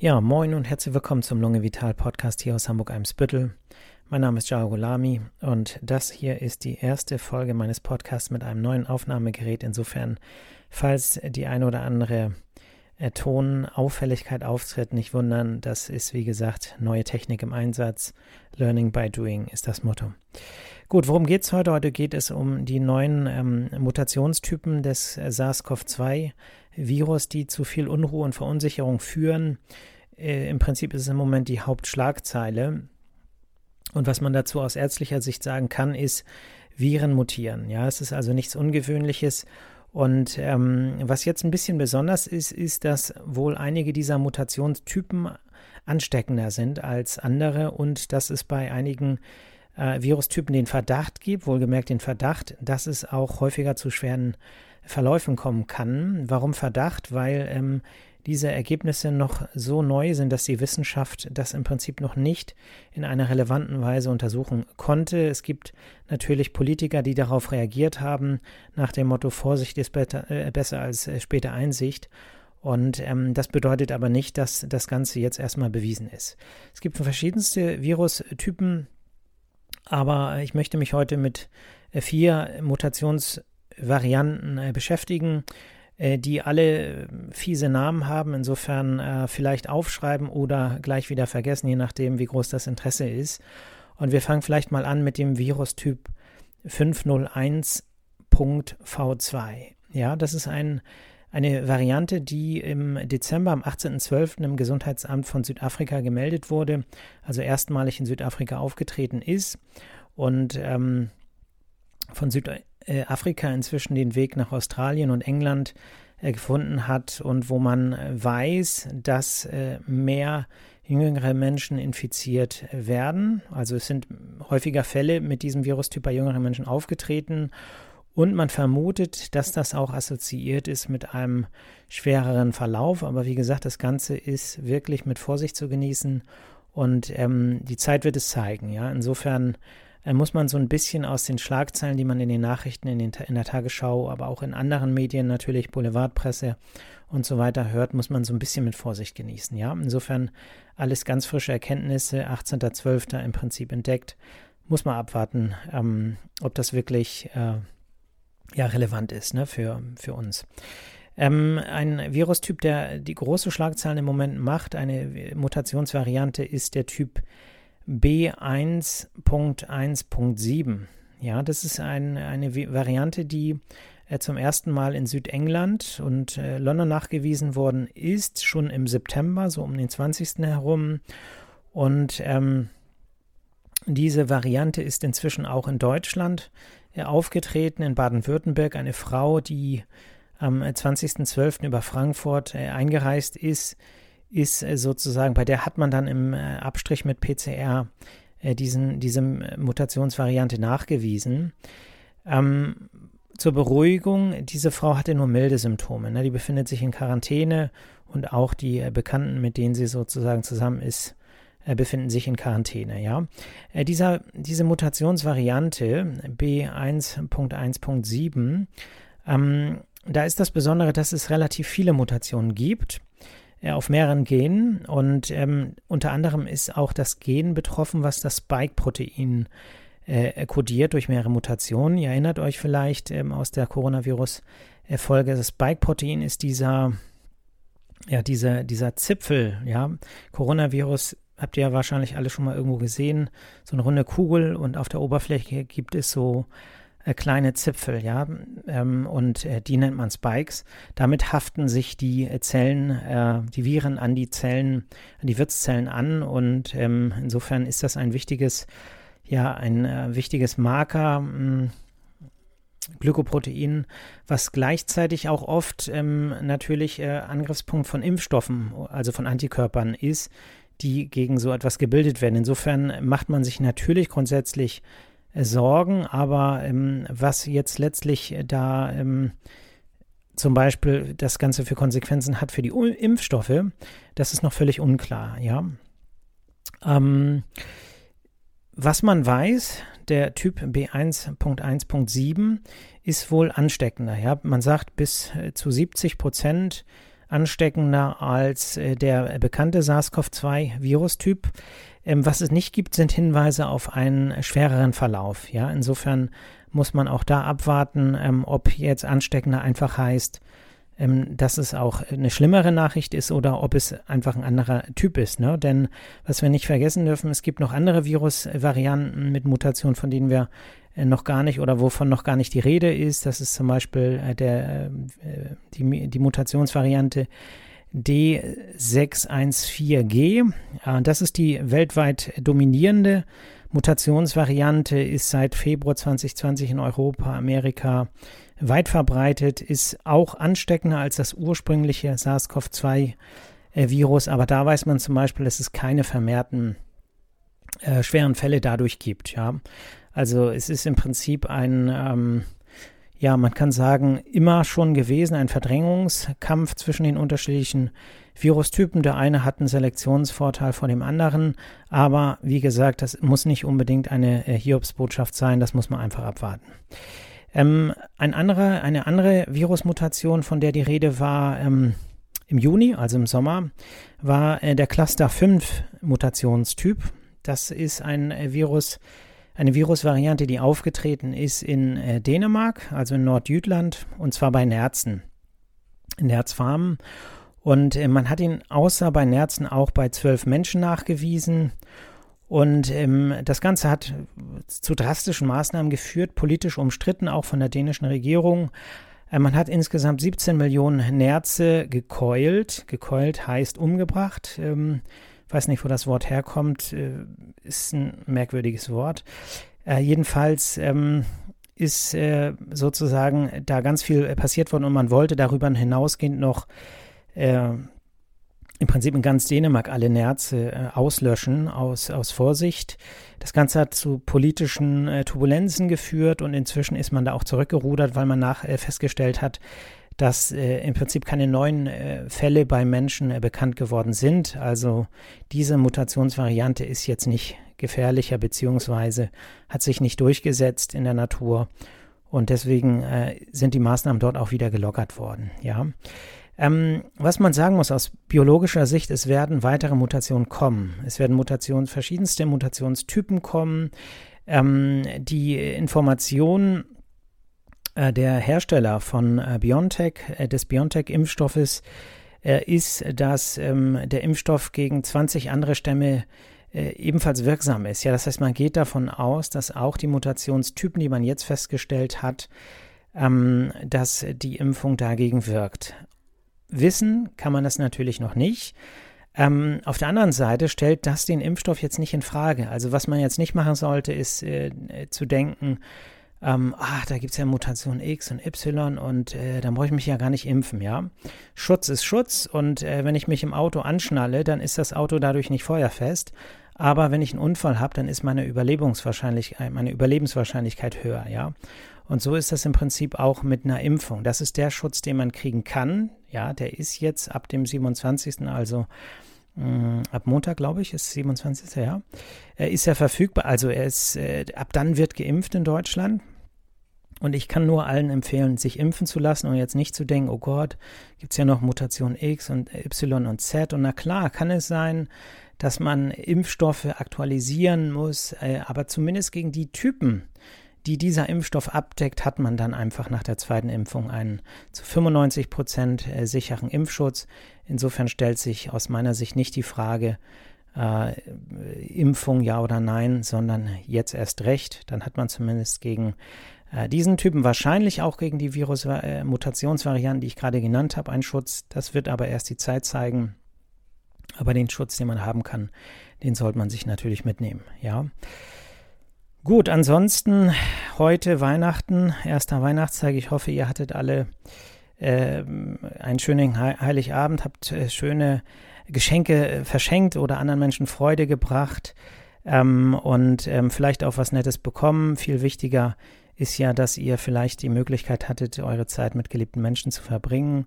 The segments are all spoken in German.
Ja, moin und herzlich willkommen zum Lunge Vital Podcast hier aus Hamburg-Eimsbüttel. Mein Name ist Jao Golami und das hier ist die erste Folge meines Podcasts mit einem neuen Aufnahmegerät. Insofern, falls die eine oder andere äh, Tonauffälligkeit auftritt, nicht wundern, das ist wie gesagt neue Technik im Einsatz. Learning by doing ist das Motto. Gut, worum geht es heute? Heute geht es um die neuen ähm, Mutationstypen des äh, SARS-CoV-2. Virus, die zu viel Unruhe und Verunsicherung führen. Äh, Im Prinzip ist es im Moment die Hauptschlagzeile. Und was man dazu aus ärztlicher Sicht sagen kann, ist, Viren mutieren. Ja, es ist also nichts Ungewöhnliches. Und ähm, was jetzt ein bisschen besonders ist, ist, dass wohl einige dieser Mutationstypen ansteckender sind als andere und dass es bei einigen äh, Virustypen den Verdacht gibt, wohlgemerkt den Verdacht, dass es auch häufiger zu schweren Verläufen kommen kann. Warum Verdacht? Weil ähm, diese Ergebnisse noch so neu sind, dass die Wissenschaft das im Prinzip noch nicht in einer relevanten Weise untersuchen konnte. Es gibt natürlich Politiker, die darauf reagiert haben, nach dem Motto Vorsicht ist better, äh, besser als äh, späte Einsicht. Und ähm, das bedeutet aber nicht, dass das Ganze jetzt erstmal bewiesen ist. Es gibt verschiedenste Virustypen, aber ich möchte mich heute mit äh, vier Mutationsvarianten äh, beschäftigen. Äh, die alle fiese Namen haben, insofern äh, vielleicht aufschreiben oder gleich wieder vergessen, je nachdem, wie groß das Interesse ist. Und wir fangen vielleicht mal an mit dem Virustyp 501.v2. Ja, das ist ein, eine Variante, die im Dezember, am 18.12. im Gesundheitsamt von Südafrika gemeldet wurde, also erstmalig in Südafrika aufgetreten ist und ähm, von äh, Afrika inzwischen den Weg nach Australien und England äh, gefunden hat und wo man äh, weiß, dass mehr jüngere Menschen infiziert werden. Also es sind häufiger Fälle mit diesem Virustyp bei jüngeren Menschen aufgetreten und man vermutet, dass das auch assoziiert ist mit einem schwereren Verlauf. Aber wie gesagt, das Ganze ist wirklich mit Vorsicht zu genießen und ähm, die Zeit wird es zeigen. Ja, insofern äh, muss man so ein bisschen aus den Schlagzeilen, die man in den Nachrichten, in, den, in der Tagesschau, aber auch in anderen Medien natürlich, Boulevardpresse und so weiter hört, muss man so ein bisschen mit Vorsicht genießen. Ja, insofern alles ganz frische Erkenntnisse, 18.12. im Prinzip entdeckt. Muss man abwarten, ähm, ob das wirklich äh, ja, relevant ist ne, für, für uns. Ähm, ein Virustyp, der die große Schlagzeilen im Moment macht, eine Mutationsvariante, ist der Typ B1.1.7. Ja, das ist ein, eine Variante, die äh, zum ersten Mal in Südengland und äh, London nachgewiesen worden ist, schon im September, so um den 20. herum. Und ähm, diese Variante ist inzwischen auch in Deutschland äh, aufgetreten, in Baden-Württemberg. Eine Frau, die am 20.12. über Frankfurt äh, eingereist ist, ist äh, sozusagen, bei der hat man dann im äh, Abstrich mit PCR äh, diesen, diese Mutationsvariante nachgewiesen. Ähm, zur Beruhigung, diese Frau hatte nur milde Symptome. Ne? Die befindet sich in Quarantäne und auch die Bekannten, mit denen sie sozusagen zusammen ist, befinden sich in Quarantäne. Ja? Dieser, diese Mutationsvariante B1.1.7, ähm, da ist das Besondere, dass es relativ viele Mutationen gibt auf mehreren Genen. Und ähm, unter anderem ist auch das Gen betroffen, was das Spike-Protein äh, kodiert durch mehrere Mutationen. Ihr erinnert euch vielleicht ähm, aus der Coronavirus-Folge, das Spike-Protein ist dieser, ja, dieser, dieser Zipfel, ja, Coronavirus habt ihr ja wahrscheinlich alle schon mal irgendwo gesehen, so eine runde Kugel und auf der Oberfläche gibt es so äh, kleine Zipfel, ja, ähm, und äh, die nennt man Spikes. Damit haften sich die äh, Zellen, äh, die Viren an die Zellen, an die Wirtszellen an und ähm, insofern ist das ein wichtiges, ja, ein äh, wichtiges Marker. Hm, Glykoprotein, was gleichzeitig auch oft ähm, natürlich äh, Angriffspunkt von Impfstoffen, also von Antikörpern ist, die gegen so etwas gebildet werden. Insofern macht man sich natürlich grundsätzlich Sorgen, aber ähm, was jetzt letztlich da ähm, zum Beispiel das Ganze für Konsequenzen hat für die Impfstoffe, das ist noch völlig unklar, ja. Ähm, was man weiß, der Typ B1.1.7 ist wohl ansteckender. Ja? Man sagt, bis äh, zu 70 Prozent ansteckender als äh, der bekannte SARS-CoV-2-Virustyp. Ähm, was es nicht gibt, sind Hinweise auf einen schwereren Verlauf. Ja, insofern muss man auch da abwarten, ähm, ob jetzt ansteckender einfach heißt, ähm, dass es auch eine schlimmere Nachricht ist oder ob es einfach ein anderer Typ ist. Ne? Denn was wir nicht vergessen dürfen, es gibt noch andere Virusvarianten mit Mutationen, von denen wir äh, noch gar nicht oder wovon noch gar nicht die Rede ist. Das ist zum Beispiel äh, der, äh, die, die Mutationsvariante D614G. Das ist die weltweit dominierende Mutationsvariante, ist seit Februar 2020 in Europa, Amerika, weit verbreitet, ist auch ansteckender als das ursprüngliche SARS-CoV-2-Virus, aber da weiß man zum Beispiel, dass es keine vermehrten äh, schweren Fälle dadurch gibt. Ja, also es ist im Prinzip ein ähm, ja, man kann sagen, immer schon gewesen, ein Verdrängungskampf zwischen den unterschiedlichen Virustypen. Der eine hat einen Selektionsvorteil vor dem anderen, aber wie gesagt, das muss nicht unbedingt eine äh, Hiobsbotschaft sein, das muss man einfach abwarten. Ähm, ein anderer, eine andere Virusmutation, von der die Rede war ähm, im Juni, also im Sommer, war äh, der Cluster 5 Mutationstyp. Das ist ein äh, Virus, eine Virusvariante, die aufgetreten ist in äh, Dänemark, also in Nordjütland, und zwar bei Nerzen, in Nerzfarmen. Und äh, man hat ihn außer bei Nerzen auch bei zwölf Menschen nachgewiesen. Und ähm, das Ganze hat zu drastischen Maßnahmen geführt, politisch umstritten, auch von der dänischen Regierung. Äh, man hat insgesamt 17 Millionen Nerze gekeult. Gekeult heißt umgebracht. Ähm, weiß nicht, wo das Wort herkommt. Äh, ist ein merkwürdiges Wort. Äh, jedenfalls ähm, ist sozusagen da ganz viel passiert worden und man wollte darüber hinausgehend noch im Prinzip in ganz Dänemark alle Nerze äh, auslöschen aus, aus Vorsicht. Das Ganze hat zu politischen äh, Turbulenzen geführt und inzwischen ist man da auch zurückgerudert, weil man nach äh, festgestellt hat, dass im Prinzip keine neuen Fälle bei Menschen bekannt geworden sind. Also diese Mutationsvariante ist jetzt nicht gefährlicher beziehungsweise hat sich nicht durchgesetzt in der Natur und deswegen sind die Maßnahmen dort auch wieder gelockert worden. Ja. Ähm, was man sagen muss aus biologischer Sicht, es werden weitere Mutationen kommen. Es werden Mutationen, verschiedenste Mutationstypen kommen. Ähm, die Information äh, der Hersteller von äh, BioNTech, äh, des BioNTech-Impfstoffes, äh, ist, dass ähm, der Impfstoff gegen 20 andere Stämme äh, ebenfalls wirksam ist. Ja, das heißt, man geht davon aus, dass auch die Mutationstypen, die man jetzt festgestellt hat, ähm, dass die Impfung dagegen wirkt. Wissen kann man das natürlich noch nicht. Ähm, auf der anderen Seite stellt das den Impfstoff jetzt nicht in Frage. Also was man jetzt nicht machen sollte, ist äh, zu denken, ähm, ach, da gibt es ja Mutation X und Y und äh, dann brauche ich mich ja gar nicht impfen, ja. Schutz ist Schutz und äh, wenn ich mich im Auto anschnalle, dann ist das Auto dadurch nicht feuerfest. Aber wenn ich einen Unfall habe, dann ist meine Überlebenswahrscheinlichkeit, meine Überlebenswahrscheinlichkeit höher, ja. Und so ist das im Prinzip auch mit einer Impfung. Das ist der Schutz, den man kriegen kann. Ja, der ist jetzt ab dem 27., also mh, mm, ab Montag, glaube ich, ist 27. Ja, er ist ja verfügbar. Also er ist, äh, ab dann wird geimpft in Deutschland. Und ich kann nur allen empfehlen, sich impfen zu lassen und jetzt nicht zu denken, oh Gott, gibt es ja noch Mutation X und Y und Z. Und na klar, kann es sein, dass man Impfstoffe aktualisieren muss, äh, aber zumindest gegen die Typen, die dieser Impfstoff abdeckt, hat man dann einfach nach der zweiten Impfung einen zu 95 Prozent äh, sicheren Impfschutz. Insofern stellt sich aus meiner Sicht nicht die Frage, äh, Impfung ja oder nein, sondern jetzt erst recht. Dann hat man zumindest gegen äh, diesen Typen, wahrscheinlich auch gegen die Virus-Mutationsvarianten, äh, die ich gerade genannt habe, einen Schutz. Das wird aber erst die Zeit zeigen. Aber den Schutz, den man haben kann, den sollte man sich natürlich mitnehmen. Ja. Gut, ansonsten heute Weihnachten, erster Weihnachtstag. Ich hoffe, ihr hattet alle äh, einen schönen Heiligabend, habt äh, schöne Geschenke äh, verschenkt oder anderen Menschen Freude gebracht ähm, und ähm, vielleicht auch was Nettes bekommen. Viel wichtiger ist ja, dass ihr vielleicht die Möglichkeit hattet, eure Zeit mit geliebten Menschen zu verbringen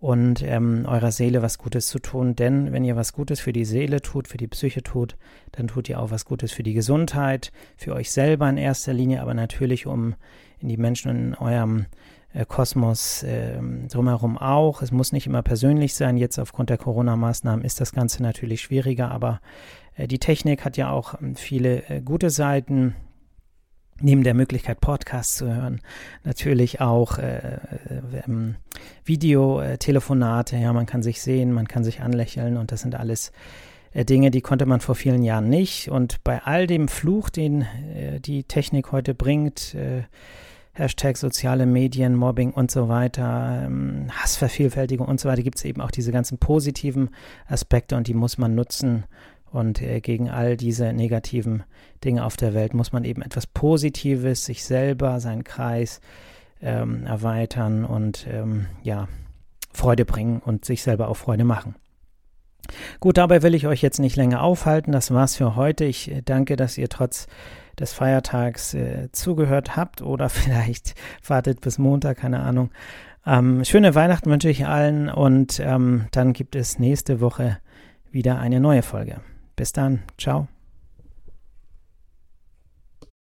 und ähm, eurer Seele was Gutes zu tun. Denn wenn ihr was Gutes für die Seele tut, für die Psyche tut, dann tut ihr auch was Gutes für die Gesundheit, für euch selber in erster Linie, aber natürlich, um in die Menschen in eurem äh, Kosmos äh, drumherum auch. Es muss nicht immer persönlich sein. Jetzt aufgrund der Corona-Maßnahmen ist das Ganze natürlich schwieriger, aber äh, die Technik hat ja auch ähm, viele äh, gute Seiten. Neben der Möglichkeit, Podcasts zu hören, natürlich auch äh, äh ähm, Videotelefonate. Ja, man kann sich sehen, man kann sich anlächeln und das sind alles äh, Dinge, die konnte man vor vielen Jahren nicht. Und bei all dem Fluch, den äh, die Technik heute bringt, äh, Hashtag soziale Medien, Mobbing und so weiter, ähm, Hassvervielfältigung und so weiter, gibt es eben auch diese ganzen positiven Aspekte und die muss man nutzen. Und äh, gegen all diese negativen Dinge auf der Welt muss man eben etwas Positives, sich selber, seinen Kreis ähm, erweitern und ähm, ja, Freude bringen und sich selber auch Freude machen. Gut, dabei will ich euch jetzt nicht länger aufhalten. Das war's für heute. Ich äh, danke, dass ihr trotz des Feiertags äh, zugehört habt oder vielleicht wartet bis Montag, keine Ahnung. Ähm, schöne Weihnachten wünsche ich allen und ähm, dann gibt es nächste Woche wieder eine neue Folge. Bis dann, ciao.